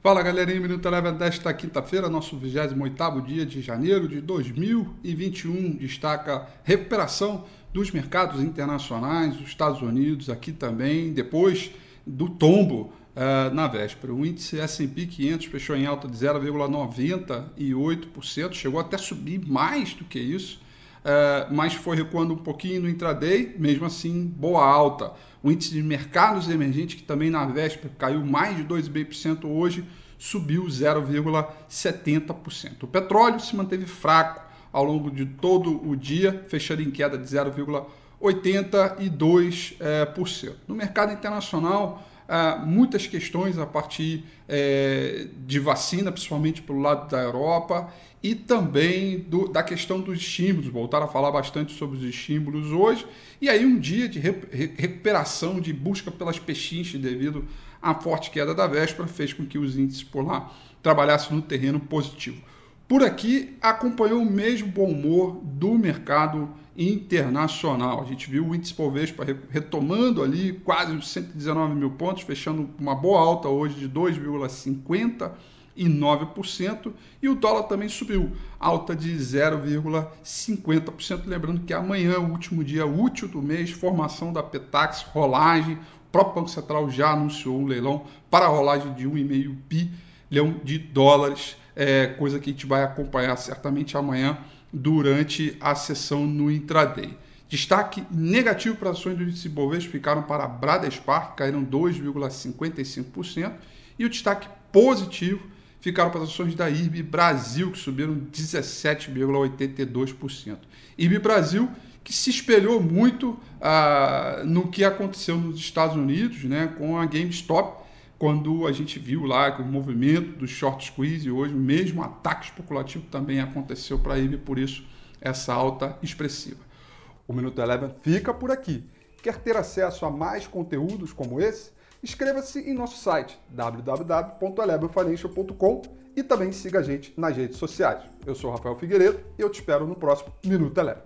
Fala galerinha, Minuto Eleven desta quinta-feira, nosso 28º dia de janeiro de 2021, destaca recuperação dos mercados internacionais, dos Estados Unidos, aqui também, depois do tombo uh, na véspera. O índice S&P 500 fechou em alta de 0,98%, chegou até subir mais do que isso, uh, mas foi recuando um pouquinho no intraday, mesmo assim, boa alta. O índice de mercados emergentes, que também na véspera caiu mais de 2,5% hoje, subiu 0,70%. O petróleo se manteve fraco ao longo de todo o dia, fechando em queda de 0,82%. Eh, no mercado internacional, muitas questões a partir é, de vacina, principalmente pelo lado da Europa, e também do, da questão dos estímulos. Voltaram a falar bastante sobre os estímulos hoje. E aí, um dia de re, recuperação, de busca pelas pechinches devido à forte queda da véspera, fez com que os índices por lá trabalhassem no terreno positivo. Por aqui, acompanhou o mesmo bom humor do mercado internacional. A gente viu o índice Bovespa retomando ali quase os 119 mil pontos, fechando uma boa alta hoje de 2,59%, e o dólar também subiu, alta de 0,50%. Lembrando que amanhã é o último dia útil do mês, formação da Petax, rolagem. O próprio Banco Central já anunciou um leilão para a rolagem de 1,5 bilhão de dólares é, coisa que a gente vai acompanhar certamente amanhã durante a sessão no intraday. Destaque negativo para ações do índice Bovespa ficaram para a Bradespar, que caíram 2,55%, e o destaque positivo ficaram para as ações da IRB Brasil, que subiram 17,82%. IRB Brasil, que se espelhou muito ah, no que aconteceu nos Estados Unidos, né, com a GameStop, quando a gente viu lá que o movimento do short squeeze hoje, mesmo ataque especulativo também aconteceu para ele, por isso essa alta expressiva. O Minuto Eleven fica por aqui. Quer ter acesso a mais conteúdos como esse? Inscreva-se em nosso site www.elevenfinancial.com e também siga a gente nas redes sociais. Eu sou Rafael Figueiredo e eu te espero no próximo Minuto Eleven.